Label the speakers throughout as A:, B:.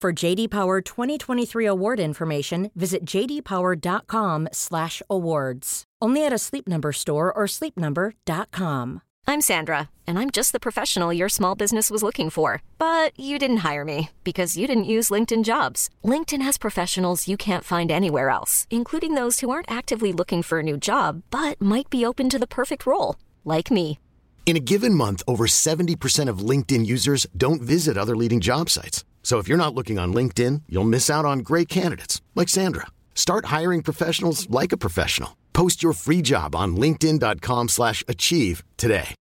A: For JD Power 2023 award information, visit jdpower.com/awards. Only at a Sleep Number store or sleepnumber.com.
B: I'm Sandra, and I'm just the professional your small business was looking for. But you didn't hire me because you didn't use LinkedIn Jobs. LinkedIn has professionals you can't find anywhere else, including those who aren't actively looking for a new job but might be open to the perfect role, like me.
C: In a given month, over 70% of LinkedIn users don't visit other leading job sites. So if you're not looking on LinkedIn, you'll miss out on great candidates like Sandra. Start hiring professionals like a professional. Post your free job on linkedin.com/achieve today.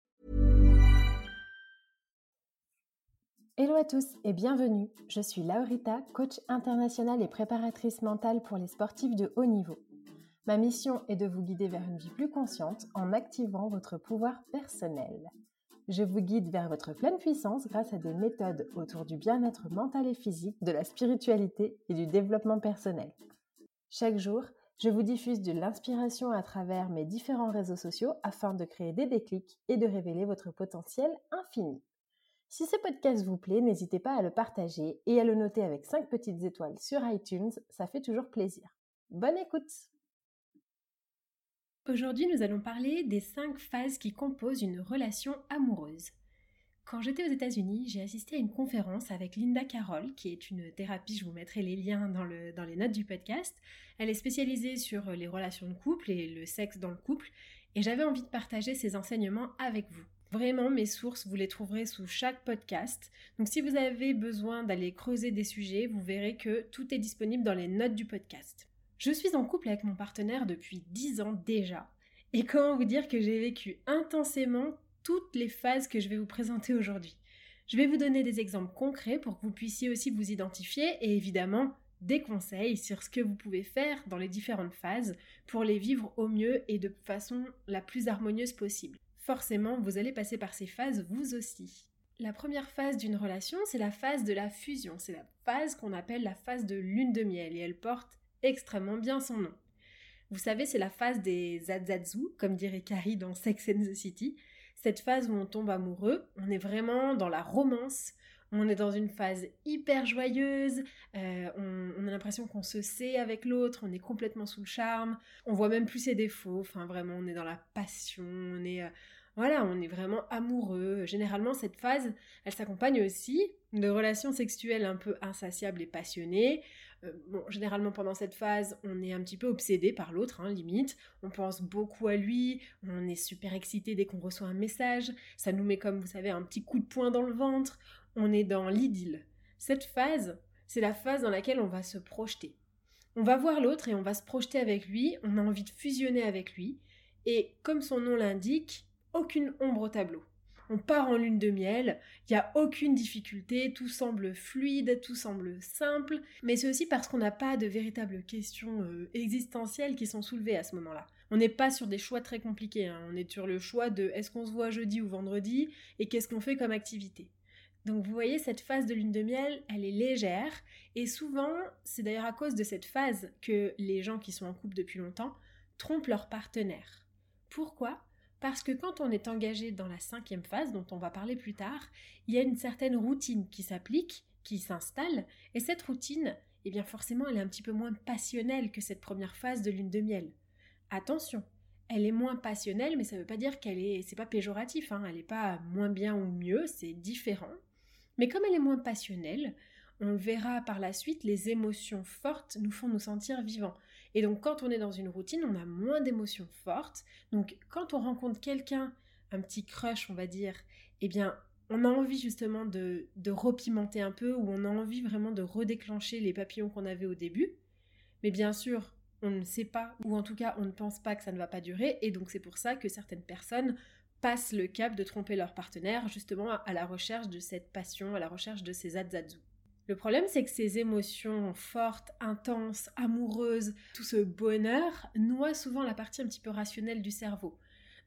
D: Hello à tous et bienvenue. Je suis Laurita, coach internationale et préparatrice mentale pour les sportifs de haut niveau. Ma mission est de vous guider vers une vie plus consciente en activant votre pouvoir personnel. Je vous guide vers votre pleine puissance grâce à des méthodes autour du bien-être mental et physique, de la spiritualité et du développement personnel. Chaque jour, je vous diffuse de l'inspiration à travers mes différents réseaux sociaux afin de créer des déclics et de révéler votre potentiel infini. Si ce podcast vous plaît, n'hésitez pas à le partager et à le noter avec 5 petites étoiles sur iTunes, ça fait toujours plaisir. Bonne écoute Aujourd'hui, nous allons parler des 5 phases qui composent une relation amoureuse. Quand j'étais aux États-Unis, j'ai assisté à une conférence avec Linda Carroll, qui est une thérapie, je vous mettrai les liens dans, dans les notes du podcast. Elle est spécialisée sur les relations de couple et le sexe dans le couple, et j'avais envie de partager ses enseignements avec vous. Vraiment, mes sources, vous les trouverez sous chaque podcast. Donc si vous avez besoin d'aller creuser des sujets, vous verrez que tout est disponible dans les notes du podcast. Je suis en couple avec mon partenaire depuis 10 ans déjà. Et comment vous dire que j'ai vécu intensément toutes les phases que je vais vous présenter aujourd'hui. Je vais vous donner des exemples concrets pour que vous puissiez aussi vous identifier et évidemment des conseils sur ce que vous pouvez faire dans les différentes phases pour les vivre au mieux et de façon la plus harmonieuse possible. Forcément, vous allez passer par ces phases vous aussi. La première phase d'une relation, c'est la phase de la fusion. C'est la phase qu'on appelle la phase de lune de miel et elle porte extrêmement bien son nom. Vous savez, c'est la phase des zazatsu, comme dirait Carrie dans Sex and the City. Cette phase où on tombe amoureux, on est vraiment dans la romance, on est dans une phase hyper joyeuse, euh, on, a l'impression qu'on se sait avec l'autre, on est complètement sous le charme, on voit même plus ses défauts, enfin vraiment on est dans la passion, on est... Euh, voilà, on est vraiment amoureux. Généralement, cette phase, elle s'accompagne aussi de relations sexuelles un peu insatiables et passionnées. Euh, généralement, pendant cette phase, on est un petit peu obsédé par l'autre, hein, limite. On pense beaucoup à lui, on est super excité dès qu'on reçoit un message. Ça nous met, comme vous savez, un petit coup de poing dans le ventre. On est dans l'idylle. Cette phase, c'est la phase dans laquelle on va se projeter. On va voir l'autre et on va se projeter avec lui, on a envie de fusionner avec lui. Et comme son nom l'indique, aucune ombre au tableau. On part en lune de miel, il n'y a aucune difficulté, tout semble fluide, tout semble simple, mais c'est aussi parce qu'on n'a pas de véritables questions euh, existentielles qui sont soulevées à ce moment-là. On n'est pas sur des choix très compliqués, hein. on est sur le choix de est-ce qu'on se voit jeudi ou vendredi et qu'est-ce qu'on fait comme activité. Donc vous voyez, cette phase de lune de miel, elle est légère, et souvent, c'est d'ailleurs à cause de cette phase que les gens qui sont en couple depuis longtemps trompent leur partenaire. Pourquoi? Parce que quand on est engagé dans la cinquième phase, dont on va parler plus tard, il y a une certaine routine qui s'applique, qui s'installe, et cette routine, eh bien forcément, elle est un petit peu moins passionnelle que cette première phase de lune de miel. Attention, elle est moins passionnelle, mais ça ne veut pas dire qu'elle est, c'est pas péjoratif, hein, elle n'est pas moins bien ou mieux, c'est différent. Mais comme elle est moins passionnelle, on verra par la suite, les émotions fortes nous font nous sentir vivants. Et donc quand on est dans une routine, on a moins d'émotions fortes. Donc quand on rencontre quelqu'un, un petit crush on va dire, eh bien on a envie justement de, repimenter un peu, ou on a envie vraiment de redéclencher les papillons qu'on avait au début. Mais bien sûr, on ne sait pas, ou en tout cas on ne pense pas que ça ne va pas durer, et donc c'est pour ça que certaines personnes passent le cap de tromper leur partenaire justement à la recherche de cette passion, à la recherche de ces adzadzu. Le problème, c'est que ces émotions fortes, intenses, amoureuses, tout ce bonheur noie souvent la partie un petit peu rationnelle du cerveau.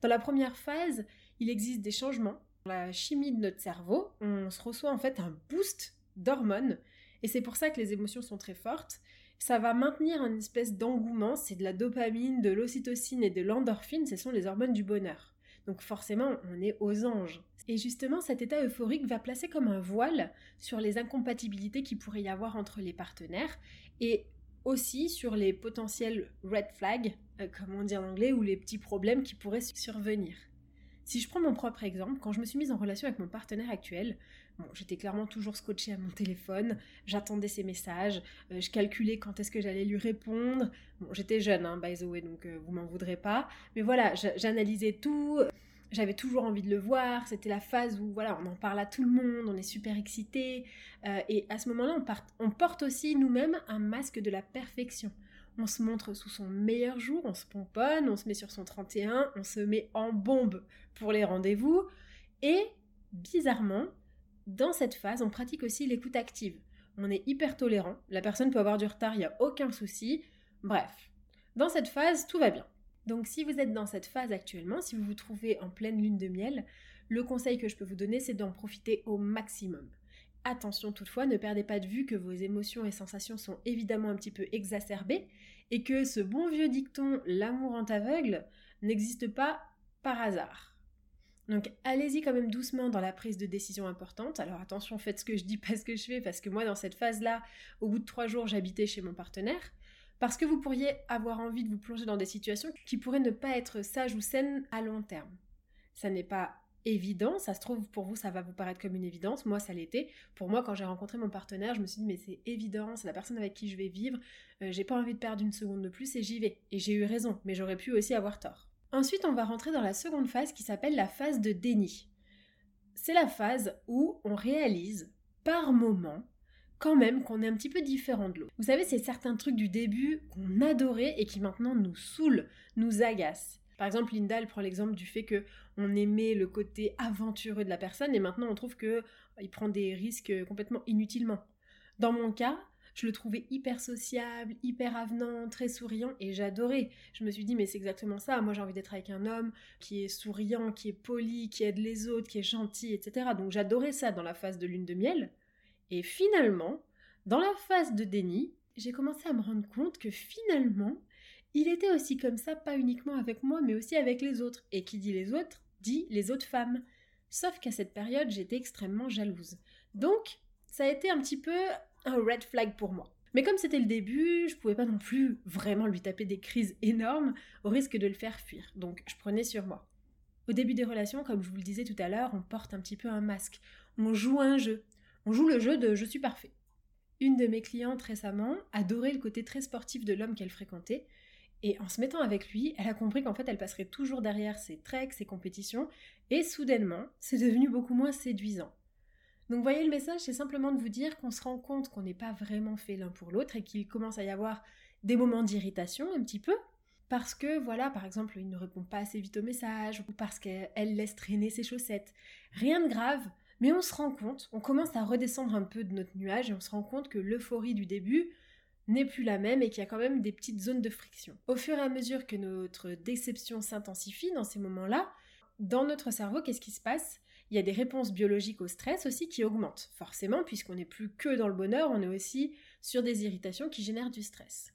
D: Dans la première phase, il existe des changements. Dans la chimie de notre cerveau, on se reçoit en fait un boost d'hormones, et c'est pour ça que les émotions sont très fortes. Ça va maintenir une espèce d'engouement, c'est de la dopamine, de l'ocytocine et de l'endorphine, ce sont les hormones du bonheur. Donc forcément, on est aux anges. Et justement, cet état euphorique va placer comme un voile sur les incompatibilités qu'il pourrait y avoir entre les partenaires et aussi sur les potentiels red flags, euh, comme on dit en anglais, ou les petits problèmes qui pourraient survenir. Si je prends mon propre exemple, quand je me suis mise en relation avec mon partenaire actuel, bon, j'étais clairement toujours scotchée à mon téléphone, j'attendais ses messages, euh, je calculais quand est-ce que j'allais lui répondre. Bon, j'étais jeune, hein, by the way, donc euh, vous m'en voudrez pas. Mais voilà, j'analysais tout, j'avais toujours envie de le voir, c'était la phase où voilà, on en parle à tout le monde, on est super excité, euh, et à ce moment-là, on, on, porte aussi nous-mêmes un masque de la perfection. On se montre sous son meilleur jour, on se pomponne, on se met sur son 31, on se met en bombe pour les rendez-vous, et bizarrement, dans cette phase, on pratique aussi l'écoute active. On est hyper tolérant, la personne peut avoir du retard, il n'y a aucun souci, bref. Dans cette phase, tout va bien. Donc si vous êtes dans cette phase actuellement, si vous vous trouvez en pleine lune de miel, le conseil que je peux vous donner, c'est d'en profiter au maximum. Attention toutefois, ne perdez pas de vue que vos émotions et sensations sont évidemment un petit peu exacerbées et que ce bon vieux dicton l'amour en aveugle n'existe pas par hasard. Donc allez-y quand même doucement dans la prise de décision importante. Alors attention, faites ce que je dis, pas ce que je fais, parce que moi dans cette phase-là, au bout de trois jours, j'habitais chez mon partenaire parce que vous pourriez avoir envie de vous plonger dans des situations qui pourraient ne pas être sages ou saines à long terme. Ça n'est pas évident, ça se trouve pour vous ça va vous paraître comme une évidence, moi ça l'était. Pour moi quand j'ai rencontré mon partenaire, je me suis dit mais c'est évident, c'est la personne avec qui je vais vivre, euh, j'ai pas envie de perdre une seconde de plus et j'y vais. Et j'ai eu raison, mais j'aurais pu aussi avoir tort. Ensuite on va rentrer dans la seconde phase qui s'appelle la phase de déni. C'est la phase où on réalise par moment quand même qu'on est un petit peu différent de l'autre. Vous savez, c'est certains trucs du début qu'on adorait et qui maintenant nous saoulent, nous agacent. Par exemple, Linda, elle prend l'exemple du fait que on aimait le côté aventureux de la personne et maintenant on trouve que euh, il prend des risques complètement inutilement. Dans mon cas, je le trouvais hyper sociable, hyper avenant, très souriant et j'adorais. Je me suis dit mais c'est exactement ça, moi j'ai envie d'être avec un homme qui est souriant, qui est poli, qui aide les autres, qui est gentil, etc. Donc j'adorais ça dans la phase de lune de miel. Et finalement, dans la phase de déni, j'ai commencé à me rendre compte que finalement, il était aussi comme ça, pas uniquement avec moi, mais aussi avec les autres. Et qui dit les autres, dit les autres femmes. Sauf qu'à cette période, j'étais extrêmement jalouse. Donc, ça a été un petit peu un red flag pour moi. Mais comme c'était le début, je pouvais pas non plus vraiment lui taper des crises énormes au risque de le faire fuir. Donc, je prenais sur moi. Au début des relations, comme je vous le disais tout à l'heure, on porte un petit peu un masque. On joue un jeu. On joue le jeu de je suis parfait. Une de mes clientes récemment adorait le côté très sportif de l'homme qu'elle fréquentait, et en se mettant avec lui, elle a compris qu'en fait elle passerait toujours derrière ses treks, ses compétitions, et soudainement, c'est devenu beaucoup moins séduisant. Donc voyez le message, c'est simplement de vous dire qu'on se rend compte qu'on n'est pas vraiment fait l'un pour l'autre et qu'il commence à y avoir des moments d'irritation un petit peu, parce que voilà, par exemple, il ne répond pas assez vite au message, ou parce qu'elle laisse traîner ses chaussettes. Rien de grave, mais on se rend compte, on commence à redescendre un peu de notre nuage et on se rend compte que l'euphorie du début n'est plus la même et qu'il y a quand même des petites zones de friction. Au fur et à mesure que notre déception s'intensifie dans ces moments-là, dans notre cerveau, qu'est-ce qui se passe? Il y a des réponses biologiques au stress aussi qui augmentent, forcément, puisqu'on n'est plus que dans le bonheur, on est aussi sur des irritations qui génèrent du stress.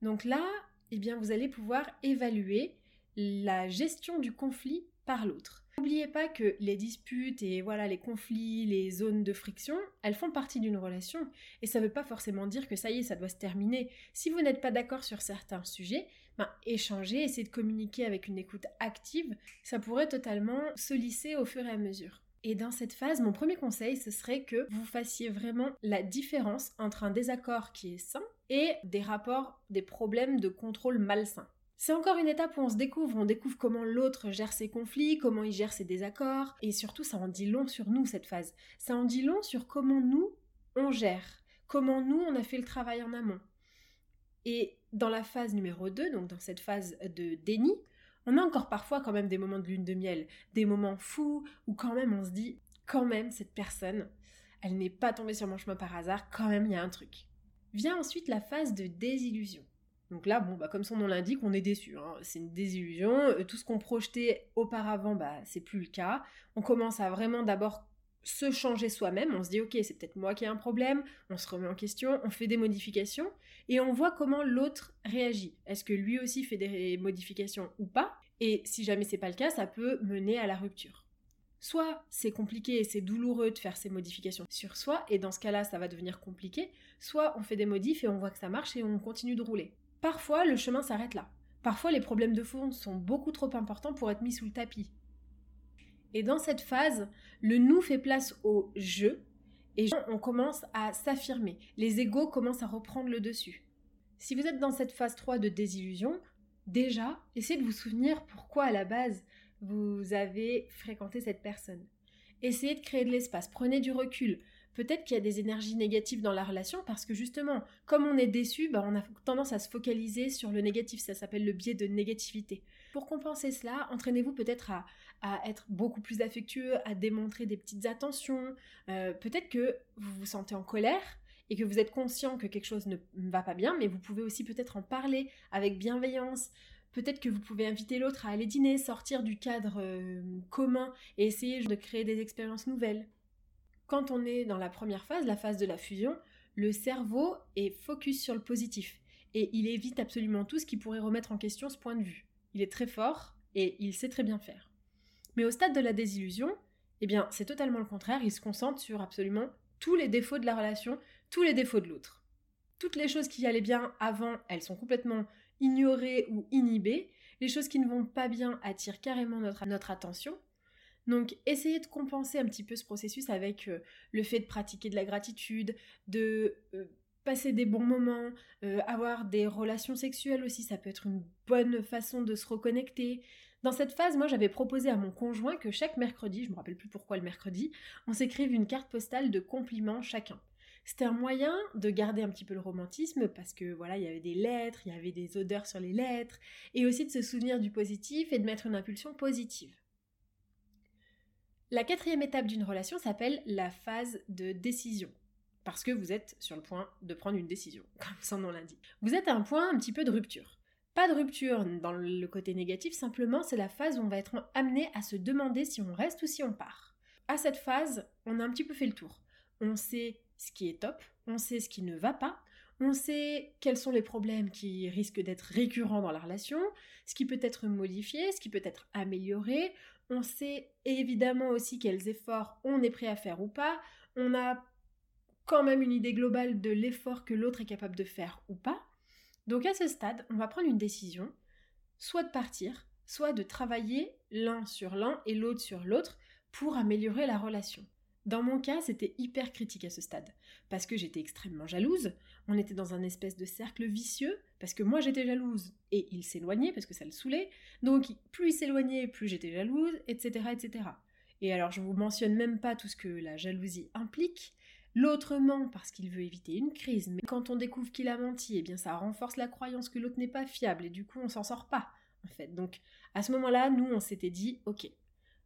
D: Donc là, eh bien, vous allez pouvoir évaluer la gestion du conflit par l'autre. N'oubliez pas que les disputes et voilà les conflits, les zones de friction, elles font partie d'une relation et ça ne veut pas forcément dire que ça y est, ça doit se terminer. Si vous n'êtes pas d'accord sur certains sujets, ben, échanger, essayer de communiquer avec une écoute active, ça pourrait totalement se lisser au fur et à mesure. Et dans cette phase, mon premier conseil, ce serait que vous fassiez vraiment la différence entre un désaccord qui est sain et des rapports, des problèmes de contrôle malsain. C'est encore une étape où on se découvre, on découvre comment l'autre gère ses conflits, comment il gère ses désaccords, et surtout ça en dit long sur nous cette phase. Ça en dit long sur comment nous, on gère, comment nous, on a fait le travail en amont. Et dans la phase numéro 2, donc dans cette phase de déni, on a encore parfois quand même des moments de lune de miel, des moments fous où quand même on se dit, quand même cette personne, elle n'est pas tombée sur mon chemin par hasard, quand même il y a un truc. Vient ensuite la phase de désillusion. Donc là, bon, bah, comme son nom l'indique, on est déçu. Hein. C'est une désillusion. Euh, tout ce qu'on projetait auparavant, bah, c'est plus le cas. On commence à vraiment d'abord se changer soi-même. On se dit, ok, c'est peut-être moi qui ai un problème. On se remet en question, on fait des modifications et on voit comment l'autre réagit. Est-ce que lui aussi fait des modifications ou pas? Et si jamais c'est pas le cas, ça peut mener à la rupture. Soit c'est compliqué et c'est douloureux de faire ces modifications sur soi, et dans ce cas-là, ça va devenir compliqué. Soit on fait des modifs et on voit que ça marche et on continue de rouler. Parfois, le chemin s'arrête là. Parfois, les problèmes de fond sont beaucoup trop importants pour être mis sous le tapis. Et dans cette phase, le nous fait place au je, et on commence à s'affirmer. Les égaux commencent à reprendre le dessus. Si vous êtes dans cette phase 3 de désillusion, déjà, essayez de vous souvenir pourquoi à la base vous avez fréquenté cette personne. Essayez de créer de l'espace, prenez du recul, peut-être qu'il y a des énergies négatives dans la relation parce que justement, comme on est déçu, bah, on a tendance à se focaliser sur le négatif. Ça s'appelle le biais de négativité. Pour compenser cela, entraînez-vous peut-être à, être beaucoup plus affectueux, à démontrer des petites attentions. Euh, peut-être que vous vous sentez en colère et que vous êtes conscient que quelque chose ne va pas bien, mais vous pouvez aussi peut-être en parler avec bienveillance. Peut-être que vous pouvez inviter l'autre à aller dîner, sortir du cadre euh, commun et essayer de créer des expériences nouvelles. Quand on est dans la première phase, la phase de la fusion, le cerveau est focus sur le positif et il évite absolument tout ce qui pourrait remettre en question ce point de vue. Il est très fort et il sait très bien faire. Mais au stade de la désillusion, eh bien, c'est totalement le contraire, il se concentre sur absolument tous les défauts de la relation, tous les défauts de l'autre. Toutes les choses qui allaient bien avant, elles sont complètement ignorées ou inhibées. Les choses qui ne vont pas bien attirent carrément notre, notre attention. Donc essayez de compenser un petit peu ce processus avec euh, le fait de pratiquer de la gratitude, de euh, passer des bons moments, euh, avoir des relations sexuelles aussi, ça peut être une bonne façon de se reconnecter. Dans cette phase, moi j'avais proposé à mon conjoint que chaque mercredi, je me rappelle plus pourquoi le mercredi, on s'écrive une carte postale de compliments chacun. C'était un moyen de garder un petit peu le romantisme parce que voilà, il y avait des lettres, il y avait des odeurs sur les lettres, et aussi de se souvenir du positif et de mettre une impulsion positive. La quatrième étape d'une relation s'appelle la phase de décision. Parce que vous êtes sur le point de prendre une décision, comme son nom l'indique. Vous êtes à un point un petit peu de rupture. Pas de rupture dans le côté négatif, simplement c'est la phase où on va être amené à se demander si on reste ou si on part. À cette phase, on a un petit peu fait le tour. On sait ce qui est top, on sait ce qui ne va pas, on sait quels sont les problèmes qui risquent d'être récurrents dans la relation, ce qui peut être modifié, ce qui peut être amélioré, on sait évidemment aussi quels efforts on est prêt à faire ou pas, on a quand même une idée globale de l'effort que l'autre est capable de faire ou pas. Donc à ce stade, on va prendre une décision, soit de partir, soit de travailler l'un sur l'un et l'autre sur l'autre pour améliorer la relation. Dans mon cas, c'était hyper critique à ce stade, parce que j'étais extrêmement jalouse, on était dans un espèce de cercle vicieux, parce que moi j'étais jalouse, et il s'éloignait parce que ça le saoulait, donc plus il s'éloignait, plus j'étais jalouse, etc., etc. Et alors je vous mentionne même pas tout ce que la jalousie implique, L'autre ment parce qu'il veut éviter une crise, mais quand on découvre qu'il a menti, eh bien ça renforce la croyance que l'autre n'est pas fiable et du coup on s'en sort pas, en fait. Donc à ce moment-là, nous on s'était dit, ok,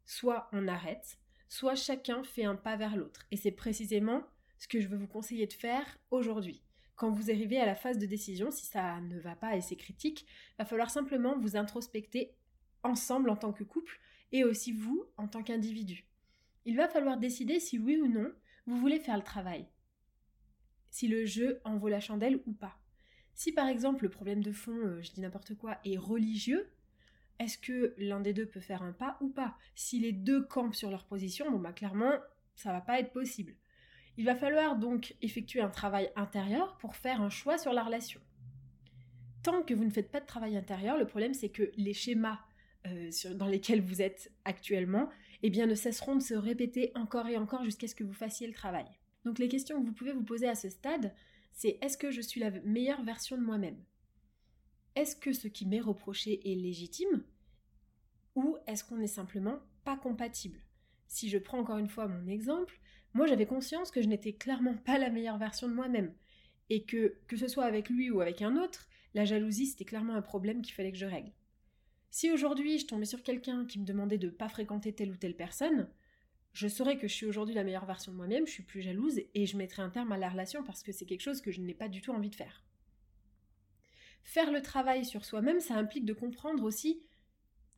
D: soit on arrête, soit chacun fait un pas vers l'autre. Et c'est précisément ce que je veux vous conseiller de faire aujourd'hui. Quand vous arrivez à la phase de décision, si ça ne va pas et c'est critique, va falloir simplement vous introspecter ensemble en tant que couple et aussi vous en tant qu'individu. Il va falloir décider si oui ou non vous voulez faire le travail. Si le jeu en vaut la chandelle ou pas. Si par exemple le problème de fond, euh, je dis n'importe quoi, est religieux, est-ce que l'un des deux peut faire un pas ou pas? Si les deux campent sur leur position, bon bah clairement, ça va pas être possible. Il va falloir donc effectuer un travail intérieur pour faire un choix sur la relation. Tant que vous ne faites pas de travail intérieur, le problème c'est que les schémas euh, dans lesquels vous êtes actuellement, eh bien ne cesseront de se répéter encore et encore jusqu'à ce que vous fassiez le travail. Donc les questions que vous pouvez vous poser à ce stade, c'est est-ce que je suis la meilleure version de moi-même? Est-ce que ce qui m'est reproché est légitime Ou est-ce qu'on n'est simplement pas compatible? Si je prends encore une fois mon exemple, moi j'avais conscience que je n'étais clairement pas la meilleure version de moi-même et que que ce soit avec lui ou avec un autre, la jalousie c'était clairement un problème qu'il fallait que je règle. Si aujourd'hui je tombais sur quelqu'un qui me demandait de ne pas fréquenter telle ou telle personne, je saurais que je suis aujourd'hui la meilleure version de moi-même, je suis plus jalouse et je mettrai un terme à la relation parce que c'est quelque chose que je n'ai pas du tout envie de faire. Faire le travail sur soi-même, ça implique de comprendre aussi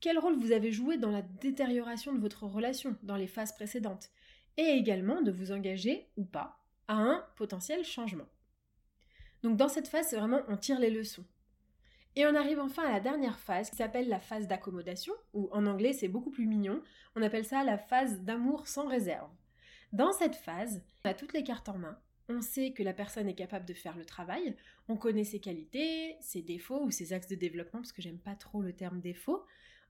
D: quel rôle vous avez joué dans la détérioration de votre relation dans les phases précédentes, et également de vous engager ou pas à un potentiel changement. Donc dans cette phase, vraiment on tire les leçons. Et on arrive enfin à la dernière phase qui s'appelle la phase d'accommodation, ou en anglais c'est beaucoup plus mignon, on appelle ça la phase d'amour sans réserve. Dans cette phase, on a toutes les cartes en main, on sait que la personne est capable de faire le travail, on connaît ses qualités, ses défauts ou ses axes de développement, parce que j'aime pas trop le terme défaut,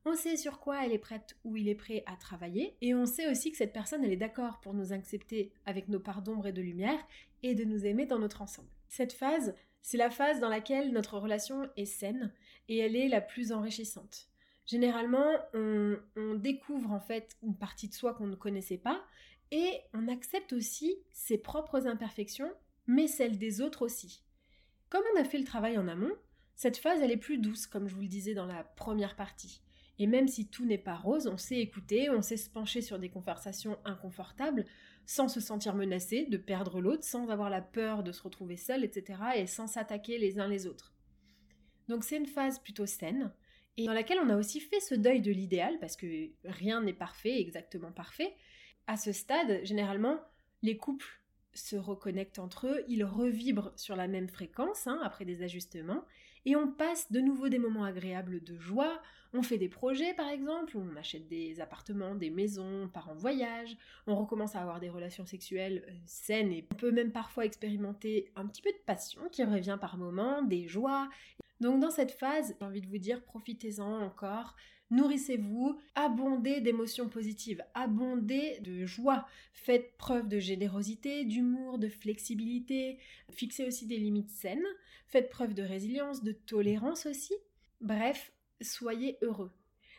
D: on sait sur quoi elle est prête ou il est prêt à travailler, et on sait aussi que cette personne elle est d'accord pour nous accepter avec nos parts d'ombre et de lumière, et de nous aimer dans notre ensemble. Cette phase, c'est la phase dans laquelle notre relation est saine et elle est la plus enrichissante. Généralement, on, découvre en fait une partie de soi qu'on ne connaissait pas et on accepte aussi ses propres imperfections, mais celles des autres aussi. Comme on a fait le travail en amont, cette phase elle est plus douce, comme je vous le disais dans la première partie. Et même si tout n'est pas rose, on sait écouter, on sait se pencher sur des conversations inconfortables sans se sentir menacé de perdre l'autre, sans avoir la peur de se retrouver seul, etc. et sans s'attaquer les uns les autres. Donc c'est une phase plutôt saine et dans laquelle on a aussi fait ce deuil de l'idéal parce que rien n'est parfait, exactement parfait. À ce stade, généralement, les couples se reconnectent entre eux, ils revibrent sur la même fréquence hein, après des ajustements et on passe de nouveau des moments agréables de joie, on fait des projets par exemple, on achète des appartements, des maisons, on part en voyage, on recommence à avoir des relations sexuelles euh, saines et on peut même parfois expérimenter un petit peu de passion qui revient par moments, des joies. Donc dans cette phase, j'ai envie de vous dire profitez-en encore, Nourrissez-vous, abondez d'émotions positives, abondez de joie, faites preuve de générosité, d'humour, de flexibilité, fixez aussi des limites saines, faites preuve de résilience, de tolérance aussi. Bref, soyez heureux.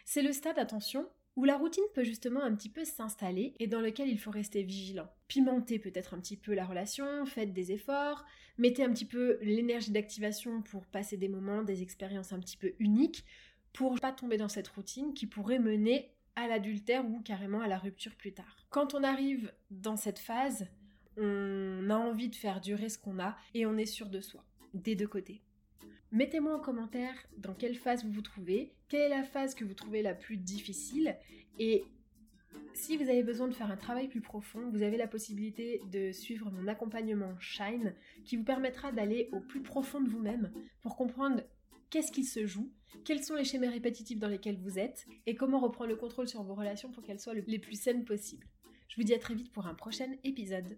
D: C'est le stade, attention, où la routine peut justement un petit peu s'installer et dans lequel il faut rester vigilant. Pimentez peut-être un petit peu la relation, faites des efforts, mettez un petit peu l'énergie d'activation pour passer des moments, des expériences un petit peu uniques, pour pas tomber dans cette routine qui pourrait mener à l'adultère ou carrément à la rupture plus tard. Quand on arrive dans cette phase, on a envie de faire durer ce qu'on a et on est sûr de soi, des deux côtés. Mettez-moi en commentaire dans quelle phase vous vous trouvez, quelle est la phase que vous trouvez la plus difficile et si vous avez besoin de faire un travail plus profond, vous avez la possibilité de suivre mon accompagnement Shine qui vous permettra d'aller au plus profond de vous-même pour comprendre qu'est-ce qui se joue, quels sont les schémas répétitifs dans lesquels vous êtes, et comment reprendre le contrôle sur vos relations pour qu'elles soient les plus saines possibles. Je vous dis à très vite pour un prochain épisode.